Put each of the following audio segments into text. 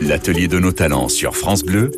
L'atelier de nos talents sur France Bleu,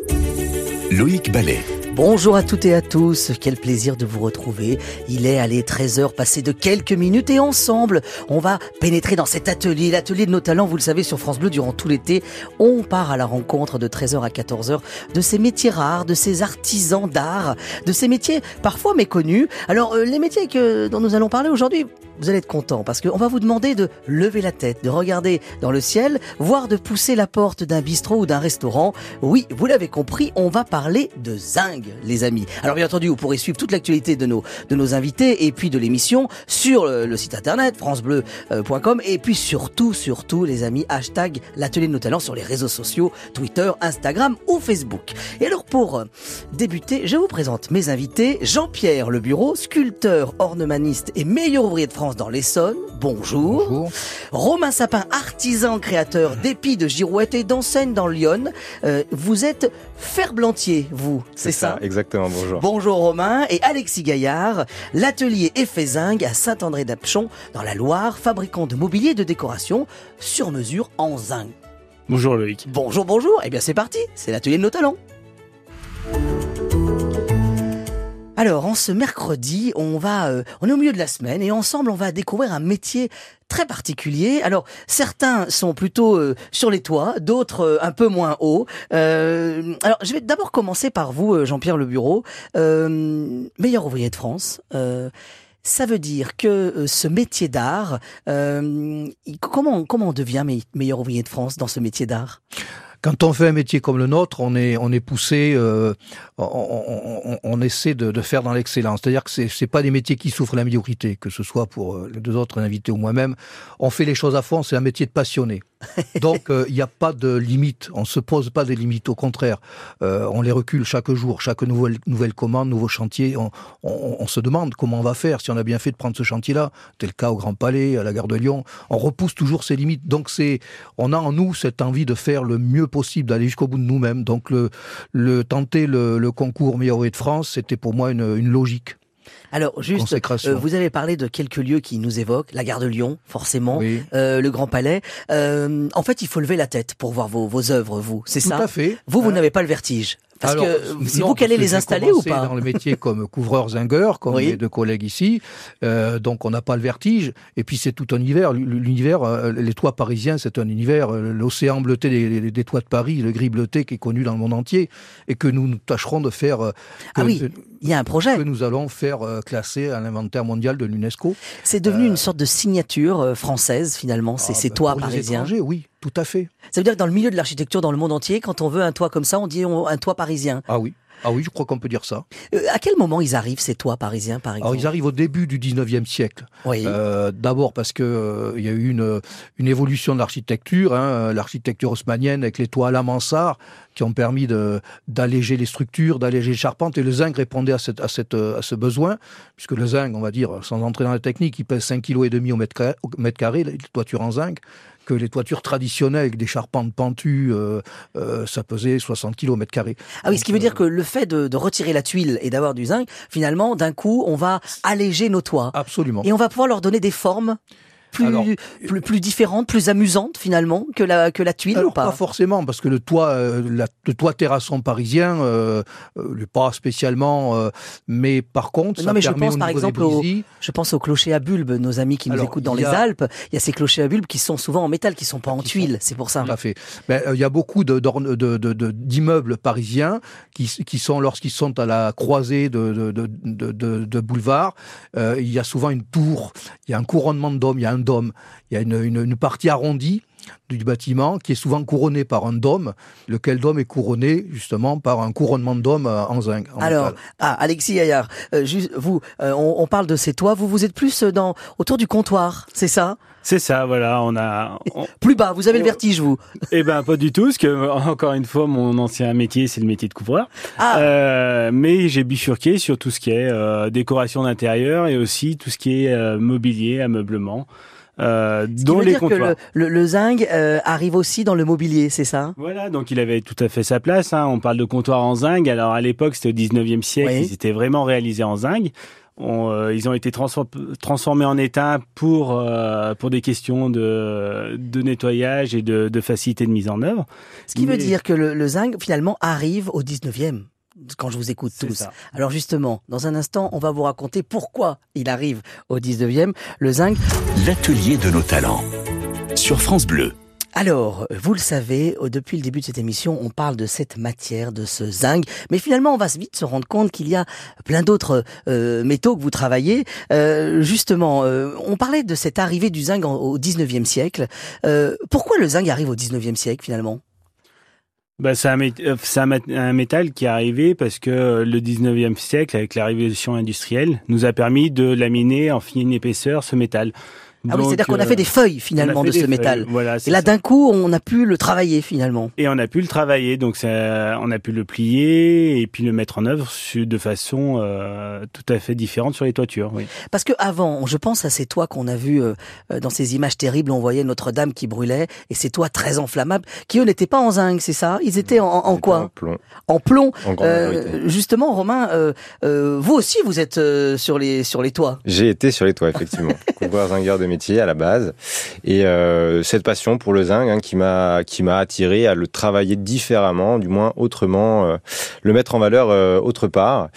Loïc Ballet. Bonjour à toutes et à tous, quel plaisir de vous retrouver. Il est allé 13h passé de quelques minutes et ensemble, on va pénétrer dans cet atelier, l'atelier de nos talents, vous le savez, sur France Bleu durant tout l'été. On part à la rencontre de 13h à 14h de ces métiers rares, de ces artisans d'art, de ces métiers parfois méconnus. Alors, euh, les métiers que, dont nous allons parler aujourd'hui, vous allez être content parce qu'on va vous demander de lever la tête, de regarder dans le ciel, voire de pousser la porte d'un bistrot ou d'un restaurant. Oui, vous l'avez compris, on va parler de zinc, les amis. Alors bien entendu, vous pourrez suivre toute l'actualité de nos, de nos invités et puis de l'émission sur le, site internet francebleu.com et puis surtout, surtout, les amis, hashtag l'atelier de nos talents sur les réseaux sociaux, Twitter, Instagram ou Facebook. Et alors pour débuter, je vous présente mes invités, Jean-Pierre Le Bureau, sculpteur, ornemaniste et meilleur ouvrier de France dans l'Essonne. Bonjour. Romain Sapin, artisan créateur d'épis de girouette et d'enseignes dans Lyon. Euh, vous êtes ferblantier, vous, c'est ça, Exactement, bonjour. Bonjour Romain et Alexis Gaillard, l'atelier Effézingue à Saint-André-d'Apchon dans la Loire, fabricant de mobilier de décoration sur mesure en zinc. Bonjour Loïc. Bonjour, bonjour. Eh bien c'est parti, c'est l'atelier de nos talents. Alors, en ce mercredi, on va, euh, on est au milieu de la semaine et ensemble, on va découvrir un métier très particulier. Alors, certains sont plutôt euh, sur les toits, d'autres euh, un peu moins haut. alors, je vais d'abord commencer par vous, Jean-Pierre Le Bureau, meilleur ouvrier de France. ça veut dire que ce métier d'art, comment comment on devient meilleur ouvrier de France dans ce métier d'art? Quand on fait un métier comme le nôtre, on est on est poussé, euh, on, essaie de, faire dans l'excellence. C'est-à-dire que c'est c'est pas des métiers qui souffrent la médiocrité, que ce soit pour euh, les deux autres invités ou moi-même. On fait les choses à fond. C'est un métier de passionné. Donc euh, il n'y a pas de limite. On se pose pas des limites. Au contraire, euh, on les recule chaque jour, chaque nouvelle nouvelle commande, nouveau chantier. On, on, on, se demande comment on va faire, si on a bien fait de prendre ce chantier-là. C'est le cas au Grand Palais, à la gare de Lyon. On repousse toujours ces limites. Donc c'est, on a en nous cette envie de faire le mieux possible, d'aller jusqu'au bout de nous-mêmes. Donc le, le tenter le, le concours meilleur de France, c'était pour moi une, une logique. Alors juste, euh, vous avez parlé de quelques lieux qui nous évoquent, la gare de Lyon, forcément, oui. euh, le Grand Palais. Euh, en fait, il faut lever la tête pour voir vos, vos œuvres, vous, c'est ça Tout à fait. Vous, vous n'avez pas le vertige parce Alors, que c'est vous qui allez les installer ou pas dans le métier comme couvreur zingueur, comme Oui. les deux collègues ici, euh, donc on n'a pas le vertige. Et puis c'est tout un univers. L'univers, euh, les toits parisiens, c'est un univers. euh, L'océan bleuté des, toits de Paris, le gris bleuté qui est connu dans le monde entier, et que nous, nous tâcherons de faire. Ah oui, il y a un projet. que nous allons faire classer à l'inventaire mondial de l'UNESCO. C'est devenu une sorte de signature française finalement, ces, Ah, ces bah, toits pour les parisiens. oui, tout à fait. Ça veut dire que dans le milieu de l'architecture dans le monde entier, quand on veut un toit comme ça, on dit un toit parisien. Ah oui. Ah oui, je crois qu'on peut dire ça. Euh, à quel moment ils arrivent ces toits parisiens par exemple Alors ils arrivent au début du 19e siècle. Oui. Euh, D'abord parce que euh, y a eu une, une évolution de l'architecture, hein, l'architecture haussmannienne avec les toits à la mansard qui ont permis d'alléger les structures, d'alléger les charpentes. Et le zinc répondait à, cette, à, cette, à ce besoin, puisque le zinc, on va dire, sans entrer dans la technique, il pèse 5,5 kg au mètre carré, les toitures en zinc que les toitures traditionnelles avec des charpentes pentues, euh, euh, ça pesait 60 kg mètre carré. Ah oui, ce qui veut dire que le fait de, de retirer la tuile et d'avoir du zinc, finalement, d'un coup, on va alléger nos toits. Absolument. Et on va pouvoir leur donner des formes plus, Alors, plus, plus différentes, plus amusantes finalement que la, que la tuile Alors, ou pas, forcément, parce que le toit, euh, la- le toit terrasson parisien, euh, euh, pas spécialement, euh, mais par contre, Non, ça mais je permet pense au par exemple au- Je pense aux clochers à bulbes, nos amis qui nous écoutent dans les Alpes. Il y a ces clochers à bulbes qui sont souvent en métal, qui sont pas en tuile, c'est pour ça. Tout à fait. Ben, euh, il y a beaucoup de- d'orne- de- de- de- d'immeubles parisiens qui, qui sont, lorsqu'ils sont à la croisée de, de, boulevards, euh, il y a souvent une tour, il y a un couronnement dôme, il y a un dôme, il y a une, une, une partie arrondie du bâtiment qui est souvent couronnée par un dôme, lequel dôme est couronné justement par un couronnement de dôme euh, en zinc. en Alors, ah, Alexis Gaillard, euh, vous, euh, on, on parle de ces toits, vous, vous êtes plus euh, dans, autour du comptoir, c'est ça? C'est ça, voilà, on a. on- Plus bas, vous avez le vertige, vous. Eh ben pas du tout, parce que encore une fois, mon ancien métier, c'est le métier de couvreur. Ah, Euh, mais j'ai bifurqué sur tout ce qui est euh, décoration d'intérieur et aussi tout ce qui est euh, mobilier, ameublement, euh, dont les dire que comptoirs. le, le, le zinc euh, arrive aussi dans le mobilier, c'est ça? Voilà, donc il avait tout à fait sa place. Hein. On parle de comptoir en zinc. Alors à l'époque, c'était au 19e siècle, Oui. ils étaient vraiment réalisés en zinc. On, euh, ils ont été transfor- transformés en étain pour euh, pour des questions de, de nettoyage et de, de facilité de mise en œuvre. Ce qui veut dire que le, le zinc, finalement, arrive au 19e, quand je vous écoute tous. ça. Alors justement, dans un instant, on va vous raconter pourquoi il arrive au 19e, le zinc. L'atelier de nos talents. Sur France Bleu. Alors, vous le savez, euh, depuis le début de cette émission, on parle de cette matière, de ce zinc, mais finalement, on va vite se rendre compte qu'il y a plein d'autres euh, métaux que vous travaillez. Euh, justement, on parlait de cette arrivée du zinc au 19e siècle. Pourquoi le zinc arrive au 19e siècle, finalement? Bah, c'est un, métal qui est arrivé parce que le 19e siècle, avec la révolution industrielle, nous a permis de laminer en fine épaisseur ce métal. Ah oui, c'est-à-dire qu'on a euh, fait des feuilles, finalement, de ce feuilles. métal. Voilà, Et là, d'un coup, on a pu le travailler, finalement. Et on a pu le travailler, donc ça, on a pu le plier et puis le mettre en œuvre de façon euh, tout à fait différente sur les toitures. Oui. Parce que avant, je pense à ces toits qu'on a vus euh, euh, dans ces images terribles, on voyait Notre-Dame qui brûlait, et ces toits très enflammables, qui eux n'étaient pas en zinc, c'est ça? Ils étaient en, en C'était En quoi? plomb, En plomb. en Euh, majorité. justement, Romain, euh, euh, vous aussi, vous êtes euh, sur les sur les toits. J'ai été sur les toits, effectivement. Couvreur zingueur de métier à la base. Et euh, cette passion pour le zinc hein, qui m'a attiré à le travailler différemment, du moins autrement, euh, le mettre en valeur euh, autre part,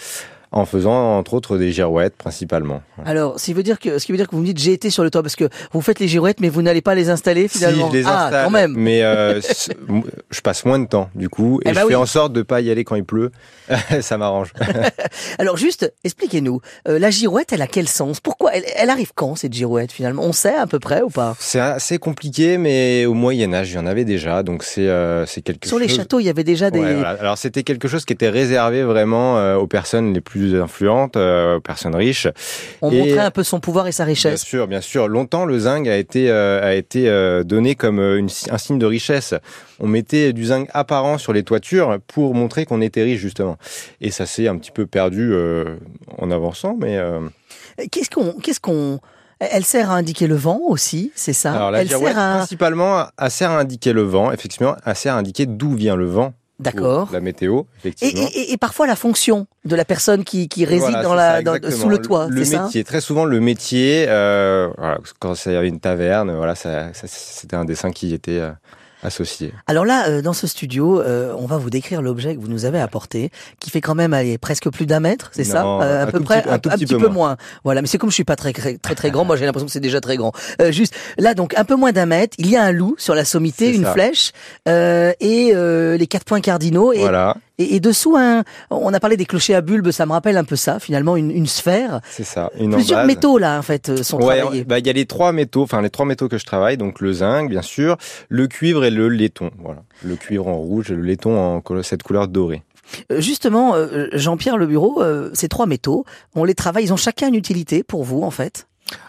en faisant entre autres des girouettes principalement. Alors, ce qui veut dire que ce qui veut dire que vous me dites j'ai été sur le toit parce que vous faites les girouettes, mais vous n'allez pas les installer finalement. Si, je les ah, installe, quand même. mais euh, je passe moins de temps du coup, et Eh ben je oui. fais en sorte de pas y aller quand il pleut. Ça m'arrange. Alors juste, expliquez-nous, euh, la girouette, elle a quel sens? Pourquoi elle, elle arrive quand cette girouette finalement? On sait à peu près ou pas? C'est assez compliqué, mais au Moyen Âge, il y en avait déjà, donc c'est euh, c'est quelque Sur chose. les châteaux, il y avait déjà des. Ouais, voilà. Alors c'était quelque chose qui était réservé vraiment aux personnes les plus influentes, euh, aux personnes riches. On Et- montrait un peu son pouvoir et sa Bien richesse. sûr, bien sûr. Longtemps, le zinc a été euh, a été euh, donné comme une, un signe de richesse. On mettait du zinc apparent sur les toitures pour montrer qu'on était riche justement. Et ça s'est un petit peu perdu en avançant, mais Qu'est-ce qu'on, qu'est-ce qu'on, elle sert à indiquer le vent aussi, c'est ça? Alors la Elle sert à, principalement elle sert à indiquer le vent. Effectivement, elle sert à indiquer d'où vient le vent. D'accord. La météo, effectivement. et, et- et parfois la fonction de la personne qui, qui réside Voilà, dans c'est la, ça, dans- exactement. sous le toit, Le c'est ça métier, très souvent le métier, euh, voilà, quand c'est une taverne, voilà, ça, ça- c'était un dessin qui était euh, associé. Alors là, euh, dans ce studio, euh, on va vous décrire l'objet que vous nous avez apporté, qui fait quand même allez, presque plus d'un mètre, c'est ça Euh, À un peu près, petit- un tout petit peu peu moins. Voilà, mais c'est comme je suis pas très très très, grand, moi j'ai l'impression que c'est déjà très grand. Euh, juste là, donc un peu moins d'un mètre, il y a un loup sur la sommité, une ça. flèche euh, et euh, les quatre points cardinaux. Et, Voilà, et, et dessous, un, on a parlé des clochers à bulbes, ça me rappelle un peu ça, finalement une, une sphère. c'est ça. Une Plusieurs embase. métaux là en fait euh, sont Ouais, travaillés. bah, il y a les trois métaux, enfin les trois métaux que je travaille, donc le zinc, bien sûr, le cuivre et le laiton. Voilà, le cuivre en rouge et le laiton en cette couleur dorée. Euh, Justement, euh, Jean-Pierre Le Bureau, euh, ces trois métaux, on les travaille, ils ont chacun une utilité pour vous en fait?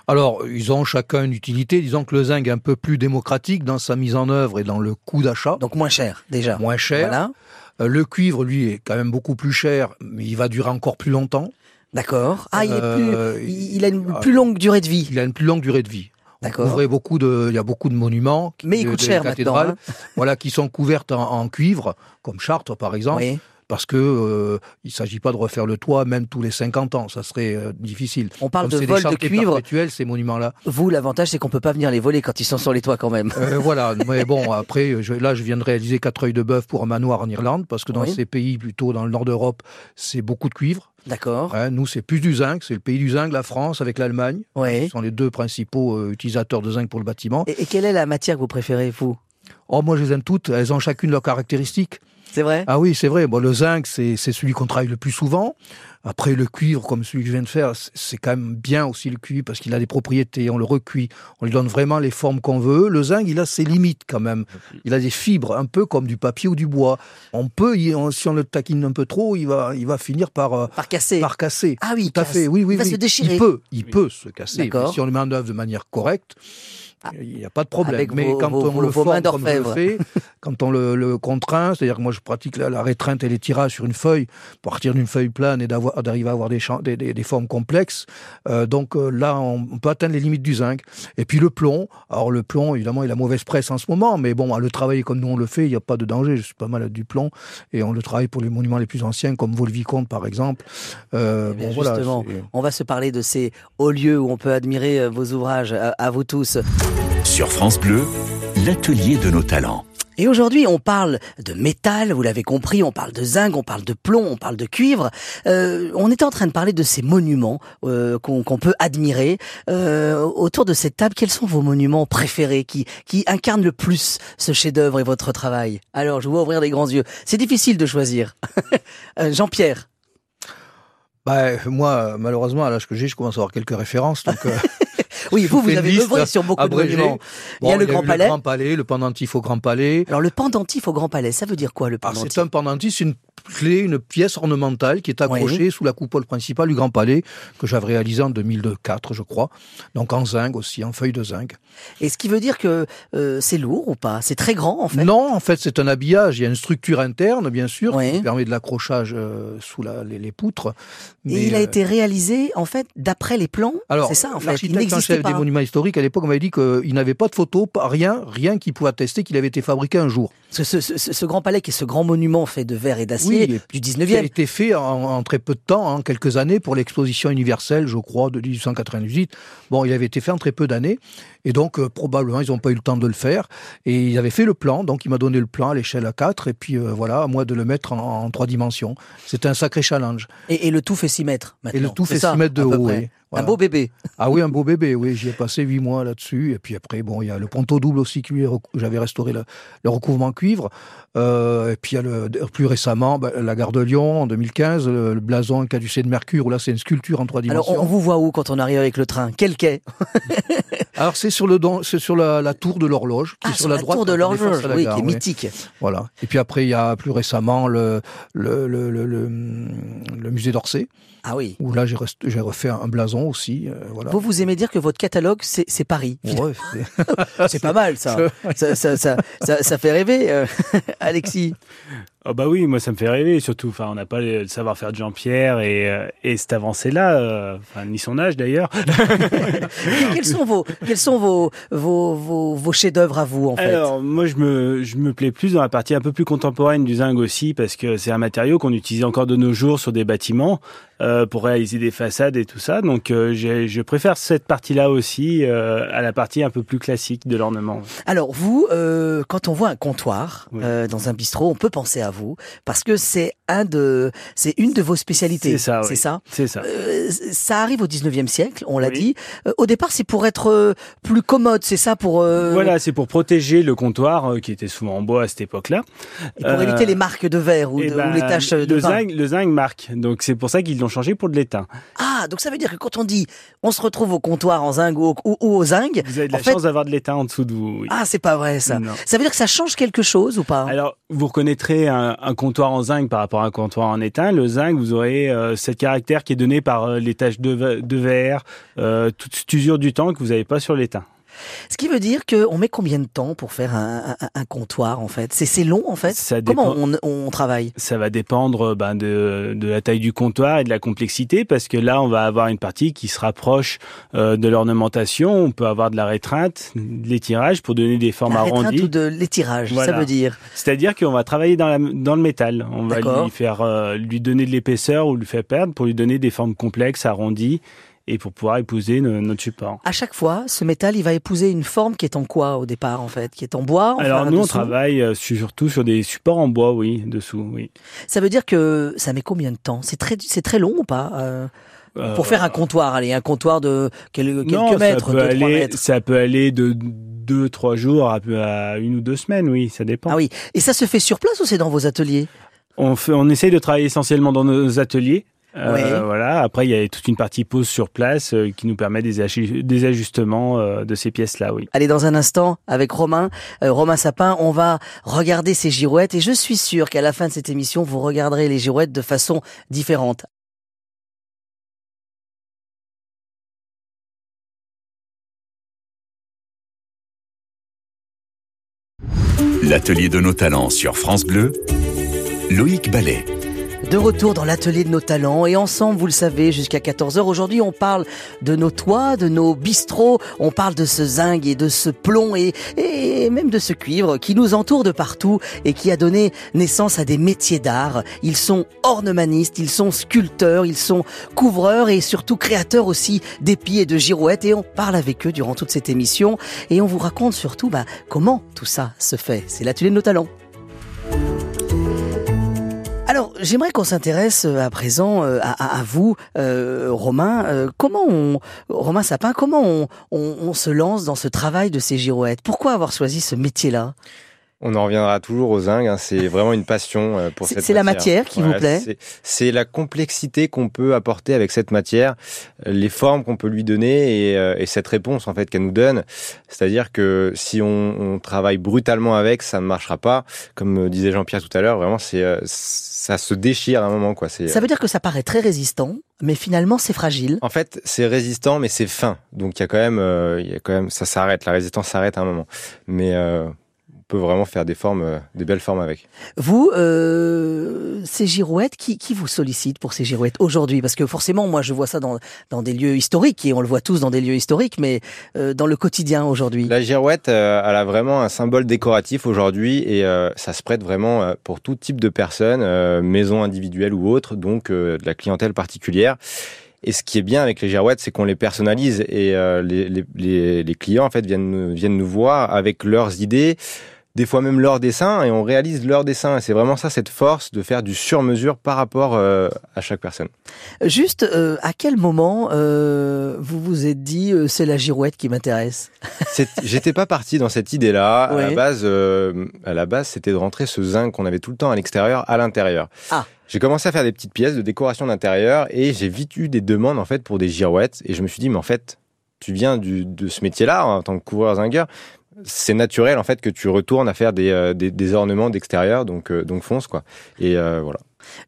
Alors, ils ont chacun une utilité. Disons que le zinc est un peu plus démocratique dans sa mise en œuvre et dans le coût d'achat, Donc moins cher déjà. moins cher. Voilà, Le cuivre, lui, est quand même beaucoup plus cher, mais il va durer encore plus longtemps. d'accord. Ah, il, est plus, Euh, il a une ah, plus longue durée de vie. Il a une plus longue durée de vie. D'accord. beaucoup de, il y a beaucoup de monuments, qui- Mais il coûte cher maintenant. hein. voilà, qui sont couvertes en, en cuivre, comme Chartres par exemple, Oui. Parce que euh, il s'agit pas de refaire le toit même tous les 50 ans, ça serait euh, difficile. On parle Comme de vol de cuivre. ces monuments-là. Vous, l'avantage, c'est qu'on peut pas venir les voler quand ils sont sur les toits quand même. Euh, voilà, mais bon, après, je- là, je viens de réaliser quatre œils de bœuf pour un manoir en Irlande, parce que dans Oui. ces pays, plutôt dans le nord d'Europe, c'est beaucoup de cuivre. D'accord. Hein, nous, c'est plus du zinc, c'est le pays du zinc, la France avec l'Allemagne. Ce Oui. sont les deux principaux euh, utilisateurs de zinc pour le bâtiment. Et, et quelle est la matière que vous préférez, vous? Oh, moi, je les aime toutes, elles ont chacune leurs caractéristiques. C'est vrai? Ah oui, c'est vrai. Bon, le zinc, c'est c'est celui qu'on travaille le plus souvent. Après, le cuivre, comme celui que je viens de faire, c'est- quand même bien aussi le cuivre parce qu'il a des propriétés. On le recuit, on lui donne vraiment les formes qu'on veut. Le zinc, il a ses limites quand même. Il a des fibres, un peu comme du papier ou du bois. On peut, si on le taquine un peu trop, il va, il va finir par, euh, Par casser. par casser. Ah oui, Tout à fait, oui, oui. Il va oui. se déchirer. Il peut, il peut se casser. Si on le met en œuvre de manière correcte, Il n'y a pas de problème. Avec Mais vos- quand vos- on le vos forme comme je le fais, quand on le, contraint, c'est-à-dire que moi je pratique la, la rétreinte et les tirages sur une feuille, pour partir d'une feuille plane et d'arriver à avoir des, champs- des, des- des formes complexes. Euh, donc euh, là, on, on peut atteindre les limites du zinc. Et puis le plomb. Alors le plomb, évidemment, il a mauvaise presse en ce moment, mais bon, à le travailler comme nous on le fait, il n'y a pas de danger. Je suis pas malade du plomb et on le travaille pour les monuments les plus anciens, comme Vaux-le-Vicomte par exemple. Euh, Eh bon, justement, on va se parler de ces hauts lieux où on peut admirer euh, vos ouvrages, à, à vous tous. Sur France Bleu, l'atelier de nos talents. Et aujourd'hui, on parle de métal, vous l'avez compris, on parle de zinc, on parle de plomb, on parle de cuivre. Euh, on était en train de parler de ces monuments euh, qu'on peut admirer. Euh, autour de cette table, quels sont vos monuments préférés qui, qui incarnent le plus ce chef-d'œuvre et votre travail? Alors, je vous vois ouvrir les grands yeux. C'est difficile de choisir. Jean-Pierre Bah, moi, malheureusement, à l'âge que j'ai, je commence à avoir quelques références. Donc, euh, Oui, vous, vous avez œuvré sur beaucoup de monuments. bon, il y a le eu Grand Palais. Le Grand Palais, le pendentif au Grand Palais. Alors, le pendentif au Grand Palais, ça veut dire quoi, le Alors, pendentif c'est un pendentif, c'est une clé, une pièce ornementale qui est accrochée sous la coupole principale du Grand Palais, que j'avais réalisé en 2004, je crois. Donc en zinc aussi, en feuille de zinc. Et ce qui veut dire que euh, c'est lourd ou pas? C'est très grand, en fait? Non, en fait, c'est un habillage. Il y a une structure interne, bien sûr, Oui. qui permet de l'accrochage euh, sous la- les, les poutres. Et Mais, il a euh, été réalisé, en fait, d'après les plans? Alors, c'est ça, en fait. Il l'architecte pas. des monuments historiques, à l'époque, on m'avait dit qu'il n'avait pas de photos, rien, rien qui pouvait attester qu'il avait été fabriqué un jour. Parce que ce, ce- ce grand palais qui est ce grand monument fait de verre et d'acier Oui, du qui a 19e. été fait en, en très peu de temps, en quelques années, pour l'exposition universelle, je crois, de 1898. Bon, il avait été fait en très peu d'années, et donc euh, probablement ils n'ont pas eu le temps de le faire. Et ils avaient fait le plan, donc il m'a donné le plan à l'échelle A4, et puis euh, voilà, à moi de le mettre en, en trois dimensions. C'était un sacré challenge. Et, et le tout fait 6 mètres. Et le maintenant. tout fait ça, 6 mètres de haut. près. oui. Voilà. Un beau bébé. Ah oui, un beau bébé, oui, j'y ai passé huit mois là-dessus. Et puis après, bon, il y a le ponton double aussi, j'avais restauré le, le recouvrement Euh, et puis il y a le, plus récemment, bah, la gare de Lyon en 2015, le, le blason caducé de Mercure, où là c'est une sculpture en trois Alors, dimensions. on, on vous voit où quand on arrive avec le train? Quel quai? Alors c'est sur le don- c'est sur la, la tour de l'horloge, qui Ah, est sur, la, droite tour de défonce l'horloge, la oui, gare, qui est oui. mythique. Voilà. Et puis après, il y a plus récemment le, le, le- le musée d'Orsay, Ah oui. où là j'ai refait un blason aussi. euh, voilà. Vous, vous aimez dire que votre catalogue, c'est Paris. Ouais, c'est- pas mal, ça. ça, ça, ça, ça, ça fait rêver, euh, Alexis. Oh bah oui, moi ça me fait rêver, surtout. Enfin, on n'a pas le savoir-faire de Jean-Pierre et, euh, et cette avancée-là, euh, enfin, ni son âge d'ailleurs. quels sont vos, quels sont vos, vos, vos, vos chefs-d'œuvre à vous, en fait? Alors, moi, je me, je me plais plus dans la partie un peu plus contemporaine du zinc aussi, parce que c'est un matériau qu'on utilise encore de nos jours sur des bâtiments euh, pour réaliser des façades et tout ça. Donc, euh, je préfère cette partie-là aussi euh, à la partie un peu plus classique de l'ornement. Alors vous, euh, quand on voit un comptoir Oui. euh, dans un bistrot, on peut penser à vous parce que c'est un de, c'est une de vos spécialités. C'est ça, oui. C'est ça. C'est ça. Euh, ça arrive au 19e siècle, on l'a Oui. dit. Euh, au départ, c'est pour être plus commode, c'est ça pour euh, Voilà, c'est pour protéger le comptoir qui était souvent en bois à cette époque-là. et pour éviter les marques de verre ou, Eh de- ben, ou les taches de le vin. zinc, le zinc marque. Donc c'est pour ça qu'ils l'ont changé pour de l'étain. Ah, donc ça veut dire que quand on dit on se retrouve au comptoir en zinc ou, au- ou- ou au zinc, Vous avez de la fait- chance d'avoir de l'étain en dessous de vous. oui. ah c'est pas vrai ça. Non. Ça veut dire que ça change quelque chose ou pas? Alors, vous reconnaîtrez un, un comptoir en zinc par rapport à un comptoir en étain. Le zinc, vous aurez euh, cette caractère qui est donné par euh, les taches de, de verre, euh, toute cette usure du temps que vous n'avez pas sur l'étain. Ce qui veut dire qu'on met combien de temps pour faire un, un- un comptoir en fait? C'est long en fait? Ça Comment on, on travaille? Ça va dépendre euh, ben, de, de la taille du comptoir et de la complexité, parce que là, on va avoir une partie qui se rapproche euh, de l'ornementation. On peut avoir de la rétreinte, de l'étirage pour donner des formes La arrondies. ou de l'étirage, ça veut dire? C'est-à-dire qu'on va travailler dans, la, dans le métal. On va lui faire euh, lui donner de l'épaisseur ou lui faire perdre pour lui donner des formes complexes, arrondies, et pour pouvoir épouser no- notre support. À chaque fois, ce métal, il va épouser une forme qui est en quoi au départ en fait? Qui est en bois Alors nous, on travaille euh, surtout sur des supports en bois, oui, dessous, oui. Ça veut dire que ça met combien de temps? C'est très, c'est très long ou pas euh, Pour Euh, faire un comptoir, allez, un comptoir de quel- quelques non, mètres, deux, trois aller, mètres? ça peut aller de deux, trois jours à, à une ou deux semaines, oui, ça dépend. Ah oui, et ça se fait sur place ou c'est dans vos ateliers? On, fait, on essaye de travailler essentiellement dans nos ateliers. Euh, Ouais. Voilà. Après, il y a toute une partie pause sur place euh, qui nous permet des, aju- des ajustements euh, de ces pièces-là, oui. Allez, dans un instant, avec Romain, euh, Romain Sapin, on va regarder ces girouettes et je suis sûr qu'à la fin de cette émission, vous regarderez les girouettes de façon différente. L'atelier de nos talents sur France Bleu, Loïc Ballet. De retour dans l'atelier de nos talents et ensemble, vous le savez, jusqu'à 14h. Aujourd'hui, on parle de nos toits, de nos bistrots, on parle de ce zinc et de ce plomb et, même de ce cuivre qui nous entoure de partout et qui a donné naissance à des métiers d'art. Ils sont ornemanistes, ils sont sculpteurs, ils sont couvreurs et surtout créateurs aussi d'épis et de girouettes et on parle avec eux durant toute cette émission et on vous raconte surtout bah, comment tout ça se fait. C'est l'atelier de nos talents. Alors, j'aimerais qu'on s'intéresse euh, à présent euh, à, à, vous, euh, Romain. Euh, comment on, Romain Sapin, comment on, on, on, se lance dans ce travail de ces girouettes? Pourquoi avoir choisi ce métier-là? On en reviendra toujours aux zinc. Hein. C'est vraiment une passion pour cette. C'est la matière qui vous plaît? C'est la complexité qu'on peut apporter avec cette matière, les formes qu'on peut lui donner et, et cette réponse en fait qu'elle nous donne. C'est-à-dire que si on, on, travaille brutalement avec, ça ne marchera pas. Comme disait Jean-Pierre tout à l'heure, vraiment c'est ça se déchire à un moment quoi. Ça veut dire que ça paraît très résistant, mais finalement c'est fragile. En fait, c'est résistant, mais c'est fin. Donc il y a quand même, euh, il y a quand même, ça s'arrête. La résistance s'arrête à un moment. Mais euh, peut vraiment faire des formes, euh, des belles formes avec. Vous, euh, ces girouettes, qui, qui vous sollicite pour ces girouettes aujourd'hui? Parce que forcément, moi, je vois ça dans, dans des lieux historiques, et on le voit tous dans des lieux historiques, mais euh, dans le quotidien aujourd'hui. La girouette, euh, elle a vraiment un symbole décoratif aujourd'hui, et euh, ça se prête vraiment pour tout type de personnes, maisons individuelles ou autres, donc de la clientèle particulière. Et ce qui est bien avec les girouettes, c'est qu'on les personnalise et euh, les, les, les, clients en fait viennent viennent nous voir avec leurs idées, des fois même leurs dessins et on réalise leurs dessins. Et c'est vraiment ça, cette force de faire du sur-mesure par rapport euh, à chaque personne. Juste, euh, à quel moment euh, vous vous êtes dit c'est la girouette qui m'intéresse? J'étais pas parti dans cette idée-là. Ouais. À la base, à la base, c'était de rentrer ce zinc qu'on avait tout le temps à l'extérieur, à l'intérieur. Ah. J'ai commencé à faire des petites pièces de décoration d'intérieur et j'ai vite eu des demandes en fait pour des girouettes et je me suis dit mais en fait tu viens du, de ce métier-là en tant que couvreur zingueur, c'est naturel en fait que tu retournes à faire des, euh, des, des ornements d'extérieur, donc euh, donc fonce quoi. Et euh, voilà.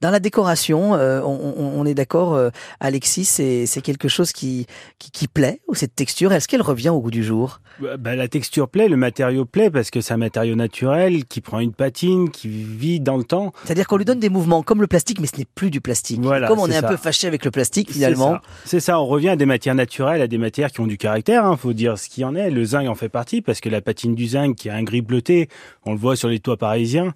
Dans la décoration, euh, on, on, est d'accord, euh, Alexis, c'est quelque chose qui, qui, qui plaît, ou cette texture, est-ce qu'elle revient au goût du jour? Bah, La texture plaît, le matériau plaît, parce que c'est un matériau naturel qui prend une patine, qui vit dans le temps. C'est-à-dire qu'on lui donne des mouvements comme le plastique, mais ce n'est plus du plastique. Voilà, comme on est, est un peu fâché avec le plastique, finalement. C'est ça. ça. on revient à des matières naturelles, à des matières qui ont du caractère, il hein, faut dire ce qu'il en est. Le zinc en fait partie, parce que la patine du zinc, qui a un gris bleuté, on le voit sur les toits parisiens,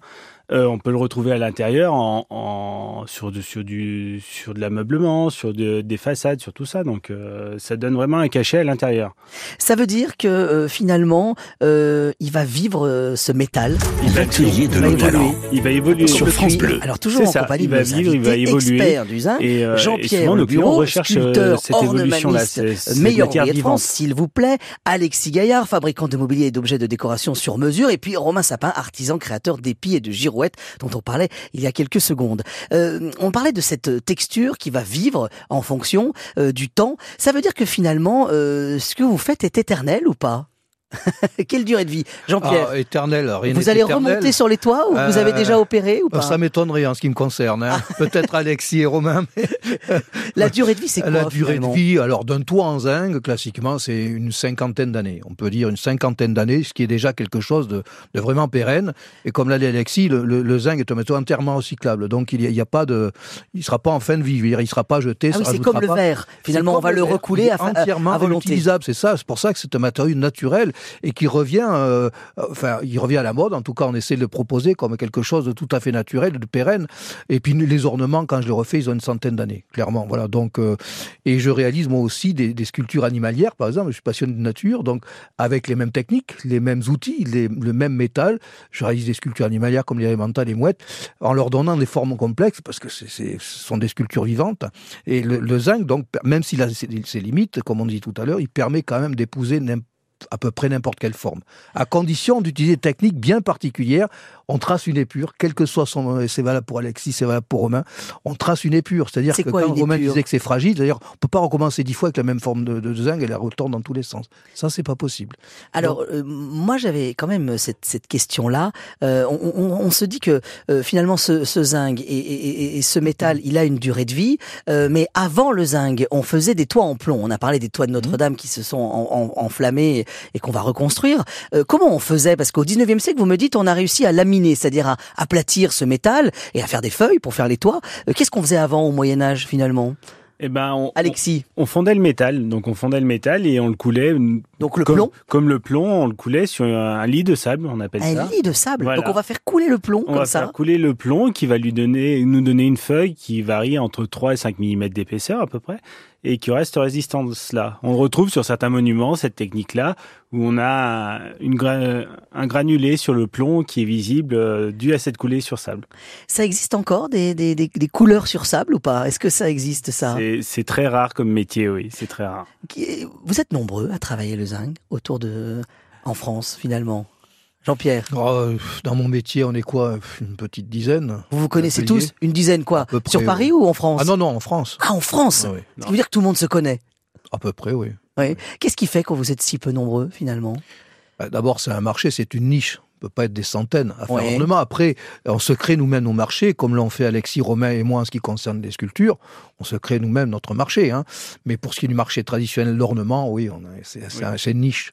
euh, on peut le retrouver à l'intérieur en, en, sur, de, sur, du, sur de l'ameublement, sur de, des façades, sur tout ça. Donc euh, ça donne vraiment un cachet à l'intérieur. Ça veut dire que euh, finalement, euh, il va vivre ce métal. L'atelier de nos talents. Il va évoluer sur France Bleu. Alors toujours en ça. compagnie il va de vivre, il va évoluer. expert du zinc, et, euh, Jean-Pierre nos Bureau, sculpteur, cette évolution-là, meilleur ouvrier de France, s'il vous plaît. Alexis Gaillard, fabricant de mobilier et d'objets de décoration sur mesure. Et puis Romain Sapin, artisan créateur d'épis et de dont on parlait il y a quelques secondes. Euh, on parlait de cette texture qui va vivre en fonction euh, du temps. Ça veut dire que finalement, euh, ce que vous faites est éternel ou pas? Quelle durée de vie, Jean-Pierre ah, Éternel, rien Vous allez éternel. remonter sur les toits ou vous avez déjà opéré ou pas Ça m'étonnerait en ce qui me concerne. Hein. Peut-être Alexis et Romain. Mais... La durée de vie, c'est quoi La durée de vie, alors d'un toit en zinc, classiquement, c'est une cinquantaine d'années. On peut dire une cinquantaine d'années, ce qui est déjà quelque chose de, de vraiment pérenne. Et comme l'a dit Alexis, le, le, le, zinc est un métaux entièrement recyclable. Donc il n'y a, a, pas de, il sera pas en fin de vie. Il ne sera pas jeté. Ah oui, c'est comme pas. le verre. Finalement, on va le recouler à, entièrement à volonté. utilisable. C'est ça. C'est pour ça que c'est un matériau naturel et qui revient euh, enfin, il revient à la mode. En tout cas, on essaie de le proposer comme quelque chose de tout à fait naturel, de pérenne. Et puis les ornements, quand je les refais, ils ont une centaine d'années, clairement. Voilà. Donc, euh, et je réalise moi aussi des, sculptures animalières, par exemple. Je suis passionné de nature, donc avec les mêmes techniques, les mêmes outils, le même métal. Je réalise des sculptures animalières comme les élémentales, les mouettes, en leur donnant des formes complexes parce que c'est, ce sont des sculptures vivantes. Et le, le zinc, donc, même s'il a ses, ses limites, comme on dit tout à l'heure, il permet quand même d'épouser n'importe à peu près n'importe quelle forme, à condition d'utiliser des techniques bien particulières. On trace une épure, quel que soit son, c'est valable pour Alexis, c'est valable pour Romain. On trace une épure, c'est-à-dire que quoi, quand Romain disait que c'est fragile, d'ailleurs, on peut pas recommencer dix fois avec la même forme de, de, de zinc et la retourne dans tous les sens. Ça, c'est pas possible. Alors, Donc, euh, moi, j'avais quand même cette, cette question-là. Euh, on, on, on, se dit que euh, finalement, ce, ce zinc et, et, et, ce métal, il a une durée de vie. Euh, mais avant le zinc, on faisait des toits en plomb. On a parlé des toits de Notre-Dame qui se sont en, en, enflammés et qu'on va reconstruire. Euh, comment on faisait? Parce qu'au 19e siècle, vous me dites, on a réussi à laminer, c'est-à-dire à aplatir ce métal et à faire des feuilles pour faire les toits. Euh, Qu'est-ce qu'on faisait avant au Moyen Âge finalement? Eh ben, on, Alexis, on, on fondait le métal. Donc, on fondait le métal et on le coulait. Donc le comme, plomb Comme le plomb, on le coulait sur un lit de sable, on appelle ça. un lit de sable. Voilà. Donc on va faire couler le plomb On comme va ça. faire couler le plomb qui va lui donner, nous donner une feuille qui varie entre 3 et 5 mm d'épaisseur à peu près et qui reste résistance là. On retrouve sur certains monuments cette technique-là où on a une gra- un granulé sur le plomb qui est visible euh, dû à cette coulée sur sable. Ça existe encore des, des, des, des couleurs sur sable ou pas? Est-ce que ça existe ça? C'est- très rare comme métier, oui, c'est très rare. Vous êtes nombreux à travailler le zinc autour de en France finalement. Jean-Pierre, Oh, euh, dans mon métier, on est quoi Une petite dizaine vous vous connaissez tous Une dizaine quoi près, Sur Paris ou en France Ah non, non, en France. Ah, en France Ah oui. Qui veut dire que tout le monde se connaît. À peu près, oui. Oui. Qu'est-ce qui fait que vous êtes si peu nombreux finalement? Bah, D'abord, c'est un marché, c'est une niche. On peut pas être des centaines à faire Ouais. ornement. Après, on se crée nous-mêmes nos marchés, comme l'ont fait Alexis, Romain et moi en ce qui concerne les sculptures. On se crée nous-mêmes notre marché. Hein. Mais pour ce qui est du marché traditionnel, l'ornement, oui, c'est c'est un- c'est une niche.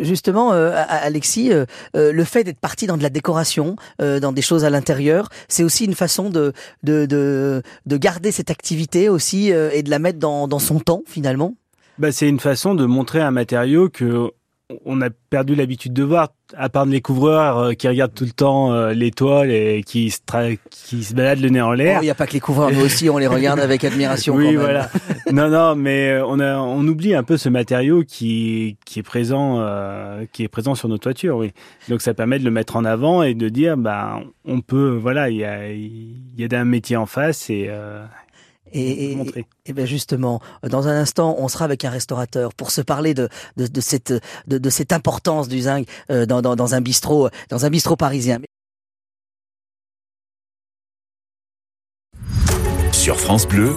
Justement, euh, Alexis, euh, euh, le fait d'être parti dans de la décoration, euh, dans des choses à l'intérieur, c'est aussi une façon de de, de, de garder cette activité aussi euh, et de la mettre dans, dans son temps finalement? Bah, c'est une façon de montrer un matériau que on a perdu l'habitude de voir, à part les couvreurs euh, qui regardent tout le temps euh, les toiles et qui se, tra- qui se baladent le nez en Oh, l'air. Il n'y a pas que les couvreurs, nous aussi on les regarde avec admiration. oui, quand même. voilà. non, non, mais euh, on a, on oublie un peu ce matériau qui, qui est présent, euh, qui est présent sur nos toitures, oui. Donc ça permet de le mettre en avant et de dire, bah, on peut, voilà, il y a, il y a d'un métier en face et, euh, Et, et, montrer. et bien justement, dans un instant, on sera avec un restaurateur pour se parler de, de, de cette, de, de cette importance du zinc euh, dans, dans, dans un bistrot, dans un bistrot parisien. Sur France Bleu,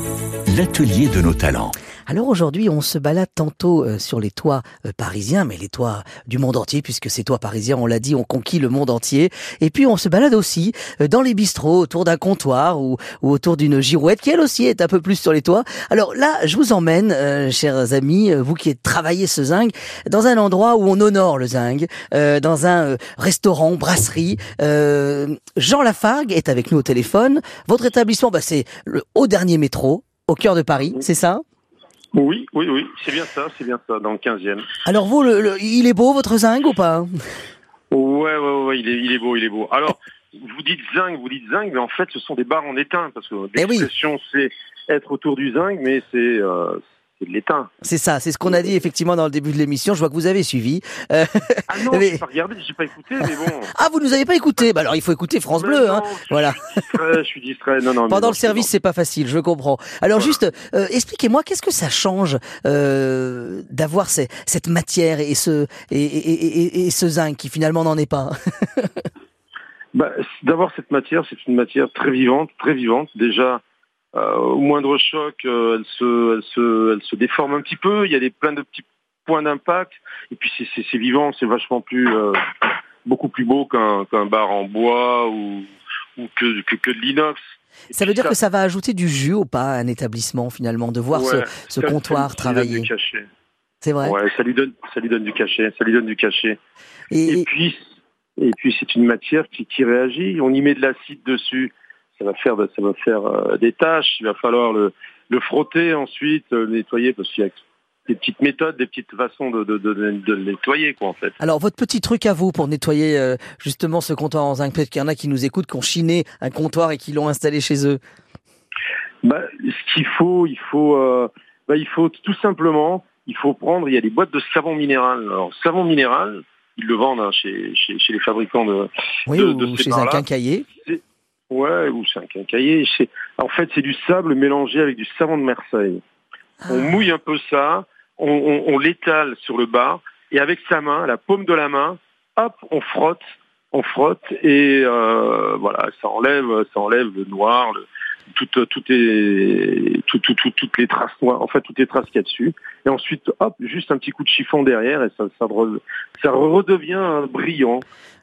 l'atelier de nos talents. Alors aujourd'hui, on se balade tantôt euh, sur les toits euh, parisiens, mais les toits du monde entier, puisque ces toits parisiens, on l'a dit, ont conquis le monde entier. Et puis on se balade aussi euh, dans les bistrots, autour d'un comptoir ou, ou autour d'une girouette, qui elle aussi est un peu plus sur les toits. Alors là, je vous emmène, euh, chers amis, vous qui travaillez ce zinc, dans un endroit où on honore le zinc, euh, dans un euh, restaurant, brasserie. Jean Lafargue est avec nous au téléphone. Votre établissement, bah, c'est le au dernier métro, au cœur de Paris, c'est ça? Oui, oui, oui, c'est bien ça, c'est bien ça, dans le 15e. Alors vous, le, le- il est beau votre zinc ou pas? Ouais, ouais, ouais, il est, il est beau, il est beau. Alors, vous dites zinc, vous dites zinc, mais en fait, ce sont des barres en étain, parce que Eh oui. l'expression, c'est être autour du zinc, mais c'est euh, c'est de. C'est ça, c'est ce qu'on a dit effectivement dans le début de l'émission. Je vois que vous avez suivi. Euh, Ah non, Mais- j'ai pas regardé, j'ai pas écouté, mais bon. ah, vous nous avez pas écouté Bah alors il faut écouter France Mais Bleu. non, Hein. je Voilà. suis distrait, je suis distrait. Non, non. Pendant le service, c'est pas facile, je comprends. Alors juste, euh, expliquez-moi, qu'est-ce que ça change euh, d'avoir cette matière et ce et, et, et- et- et ce zinc qui finalement n'en est pas? Bah, D'abord, cette matière, c'est une matière très vivante, très vivante. Déjà, au moindre choc, euh, elle, se, elle, se, elle se déforme un petit peu. Il y a des, plein de petits points d'impact. Et puis, c'est- vivant, c'est vachement plus, euh, beaucoup plus beau qu'un bar en bois ou, ou que, que, que de l'inox. Ça veut dire que ça va ajouter du jus ou pas à un établissement finalement de voir Ouais, ce, comptoir travailler. du cachet. C'est vrai. Ouais, ça lui donne, ça lui donne du cachet. Ça lui donne du cachet. Et, Et puis, et puis c'est une matière qui, qui réagit. On y met de l'acide dessus, ça va faire, ça va faire euh, des taches. Il va falloir le, le frotter ensuite, euh, le nettoyer parce qu'il y a des petites méthodes, des petites façons de, de, de, de le nettoyer quoi en fait. Alors, votre petit truc à vous pour nettoyer euh, justement ce comptoir en zinc, peut-être qu'il y en a qui nous écoutent, qui ont chiné un comptoir et qui l'ont installé chez eux. Bah, ce qu'il faut, il faut, euh, bah, il faut tout simplement, il faut prendre. Il y a des boîtes de savon minéral. Alors savon minéral, ils le vendent hein, chez, chez, chez les fabricants de, Oui, ou chez un quincaillier. Ouais, ou c'est un quincaillier. En fait, c'est du sable mélangé avec du savon de Marseille. On Ah. mouille un peu ça, on, on- on l'étale sur le bas, et avec sa main, la paume de la main, hop, on frotte, on frotte, et euh, voilà, ça enlève, ça enlève le noir, le, tout, tout est, tout, tout, tout- toutes les traces noires, en fait, toutes les traces qu'il y a dessus. Et ensuite, hop, juste un petit coup de chiffon derrière, et ça, ça, ça redevient brillant.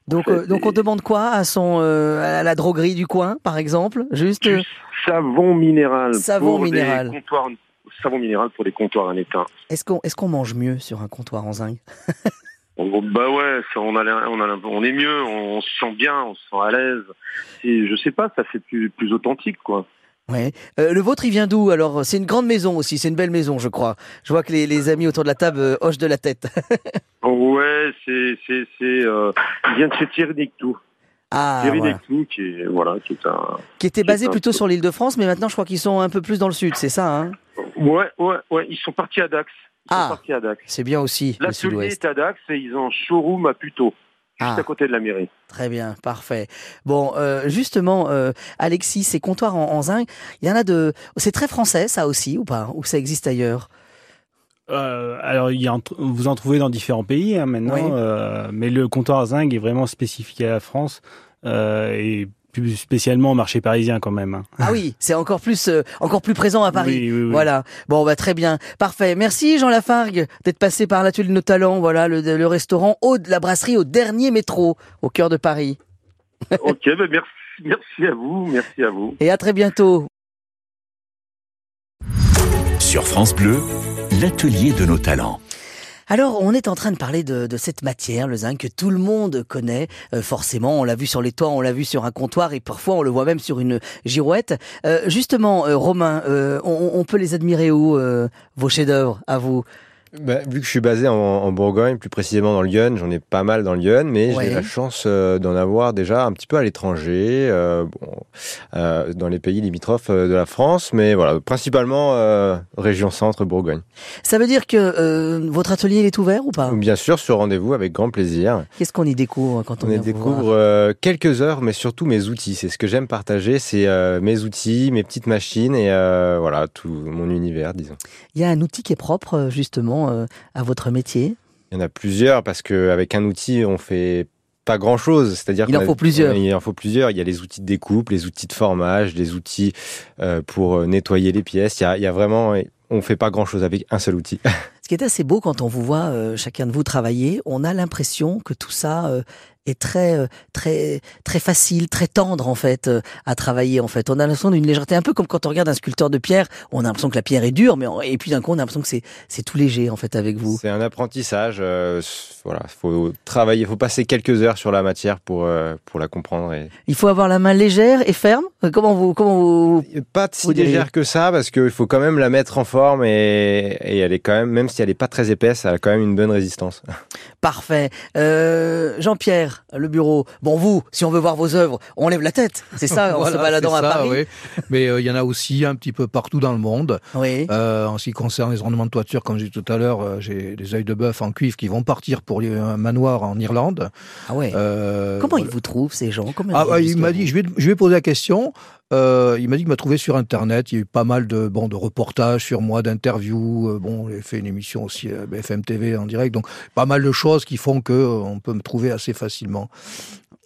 Donc, fait, euh, donc on demande quoi à son euh, à la droguerie du coin, par exemple Juste. euh, du savon minéral. Savon pour minéral. Des comptoirs, savon minéral pour des comptoirs en étain. Est-ce qu'on est qu'on mange mieux sur un comptoir en zinc? bah ouais, ça, on, a, on, a, on est mieux, on, se sent bien, on se sent à l'aise. Et je sais pas, ça fait plus, plus authentique, quoi. Ouais. Euh, le vôtre, il vient d'où? Alors, c'est une grande maison aussi, c'est une belle maison, je crois. Je vois que les, les amis autour de la table euh, hochent de la tête. ouais, c'est, c'est, c'est, euh, il vient de chez Thierry Nectou. Ah, Thierry voilà. Qui est, voilà, qui est un. Qui était qui basé un- plutôt sur l'île de France, mais maintenant, je crois qu'ils sont un peu plus dans le sud, c'est ça hein? Ouais, ouais, ouais, ils sont partis à Dax. Ils Ah. sont partis à Dax. C'est bien aussi, L'atelier est à Dax et ils ont un showroom à Puteaux, juste Ah. à côté de la mairie. Très bien, parfait. Bon, euh, justement, euh, Alexis, ces comptoirs en, en zinc, il y en a de... C'est très français, ça aussi, ou pas? Ou ça existe ailleurs? Euh, alors, il y a, vous en trouvez dans différents pays hein, maintenant, Oui. euh, mais le comptoir à zinc est vraiment spécifique à la France euh, et plus spécialement au marché parisien quand même. hein. Ah oui, c'est encore plus, euh, encore plus présent à Paris. Oui, oui, oui. Voilà. Bon, bah très bien, parfait. Merci Jean Lafargue d'être passé par l'atelier de nos talents. Voilà, le, le restaurant haut de la brasserie au dernier métro, au cœur de Paris. ok, ben merci, merci à vous, merci à vous. Et à très bientôt. Sur France Bleu, l'atelier de nos talents. Alors, on est en train de parler de, cette matière, le zinc, que tout le monde connaît. Euh, forcément, on l'a vu sur les toits, on l'a vu sur un comptoir, et parfois on le voit même sur une girouette. Euh, justement, euh, Romain, on, on peut les admirer où vos chefs-d'œuvre à vous? Bah, vu que je suis basé en, en Bourgogne, plus précisément dans Lyon, j'en ai pas mal dans Lyon, mais Ouais. j'ai la chance euh, d'en avoir déjà un petit peu à l'étranger, euh, bon, euh, dans les pays limitrophes de la France, mais voilà, principalement région centre Bourgogne. Ça veut dire que votre atelier il est ouvert ou pas? Bien sûr, sur rendez-vous avec grand plaisir. Qu'est-ce qu'on y découvre quand on, On y découvre quelques heures, mais surtout mes outils. C'est ce que j'aime partager, c'est mes outils, mes petites machines et voilà tout mon univers, disons. Il y a un outil qui est propre justement euh, à votre métier. Il y en a plusieurs parce que avec un outil, on fait pas grand chose. C'est-à-dire Il en a- faut plusieurs. Il en faut plusieurs. Il y a les outils de découpe, les outils de formage, les outils euh, pour euh, nettoyer les pièces. Il y a, il y a vraiment, on fait pas grand chose avec un seul outil. Ce qui est assez beau quand on vous voit euh, chacun de vous travailler, on a l'impression que tout ça euh, est très euh, très très facile, très tendre en fait euh, à travailler en fait. On a l'impression d'une légèreté un peu comme quand on regarde un sculpteur de pierre, on a l'impression que la pierre est dure mais on- et puis d'un coup on a l'impression que c'est c'est tout léger en fait avec vous. C'est un apprentissage. euh, voilà, faut travailler, faut passer quelques heures sur la matière pour euh, pour la comprendre. Et Il faut avoir la main légère et ferme? Euh, Comment vous comment vous pas si légère que ça parce qu'il faut quand même la mettre en forme et, et elle est quand même, même si elle est pas très épaisse, elle a quand même une bonne résistance. Parfait. Euh, Jean-Pierre, le bureau. Bon, vous, si on veut voir vos œuvres, on lève la tête. C'est ça, en Voilà, se baladant c'est à ça, Paris. oui. Mais euh, il y en a aussi un petit peu partout dans le monde. Oui. Euh, en ce qui concerne les ornements de toiture, comme j'ai dit tout à l'heure, euh, j'ai des œils de bœuf en cuivre qui vont partir pour un manoir en Irlande. Ah ouais. Euh, Comment ils vous trouvent ces gens? Comment Ah, bah, il m'a dit, je vais, je vais poser la question. Euh, il m'a dit qu'il m'a trouvé sur Internet. Il y a eu pas mal de, bon, de reportages sur moi, d'interviews. Euh, bon, j'ai fait une émission aussi à BFM TV en direct. Donc, pas mal de choses qui font que euh, on peut me trouver assez facilement.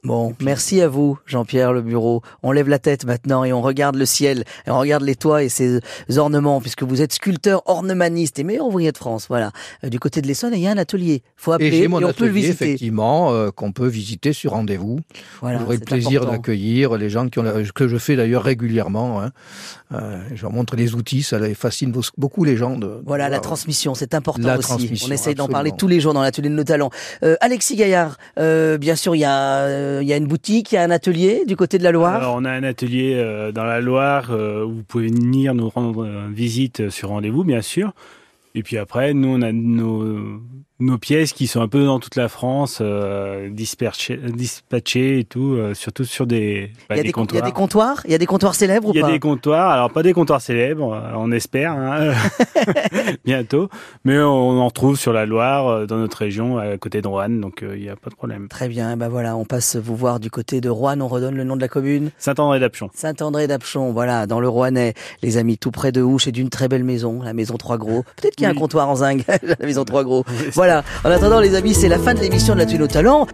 Bon, merci à vous, Jean-Pierre Le Bureau. On lève la tête maintenant et on regarde le ciel, et on regarde les toits et ses ornements, puisque vous êtes sculpteur ornemaniste et meilleur ouvrier de France. Voilà. Euh, du côté de l'Essonne, il y a un atelier. Faut appeler Et j'ai mon on peut le atelier, visiter. effectivement, euh, qu'on peut visiter sur rendez-vous. Voilà, J'aurai le plaisir d'accueillir les gens qui ont la- que je fais d'ailleurs régulièrement. Hein. Euh, je leur montre les outils, ça les fascine beau- beaucoup les gens. De, Voilà, la voir. transmission, c'est important La aussi. On essaye d'en parler tous les jours dans l'atelier de nos talents. Euh, Alexis Gaillard, euh, bien sûr, il y, a, euh, y a une boutique, il y a un atelier du côté de la Loire? Alors, on a un atelier euh, dans la Loire euh, où vous pouvez venir nous rendre euh, visite sur rendez-vous, bien sûr. Et puis après, nous, on a nos, nos pièces qui sont un peu dans toute la France, euh, dispatchées et tout, euh, surtout sur des, bah, il, y a des des, con- il y a comptoirs. des comptoirs? Il y a des comptoirs célèbres ou Il y a pas? des comptoirs, alors pas des comptoirs célèbres, euh, on espère, hein, bientôt, mais on en retrouve sur la Loire, euh, dans notre région, à côté de Roanne, donc euh, il n'y a pas de problème. Très bien, ben voilà, on passe vous voir du côté de Rouen, on redonne le nom de la commune. Saint-André d'Apchon. Saint-André d'Apchon, voilà, dans le Rouennais, les amis, tout près de Ouche et d'une très belle maison, la maison Trois Gros. Peut-être qu'il y a un comptoir en zinc, la maison Trois Gros. Voilà, en attendant les amis, c'est la fin de l'émission de la Thune au Talent.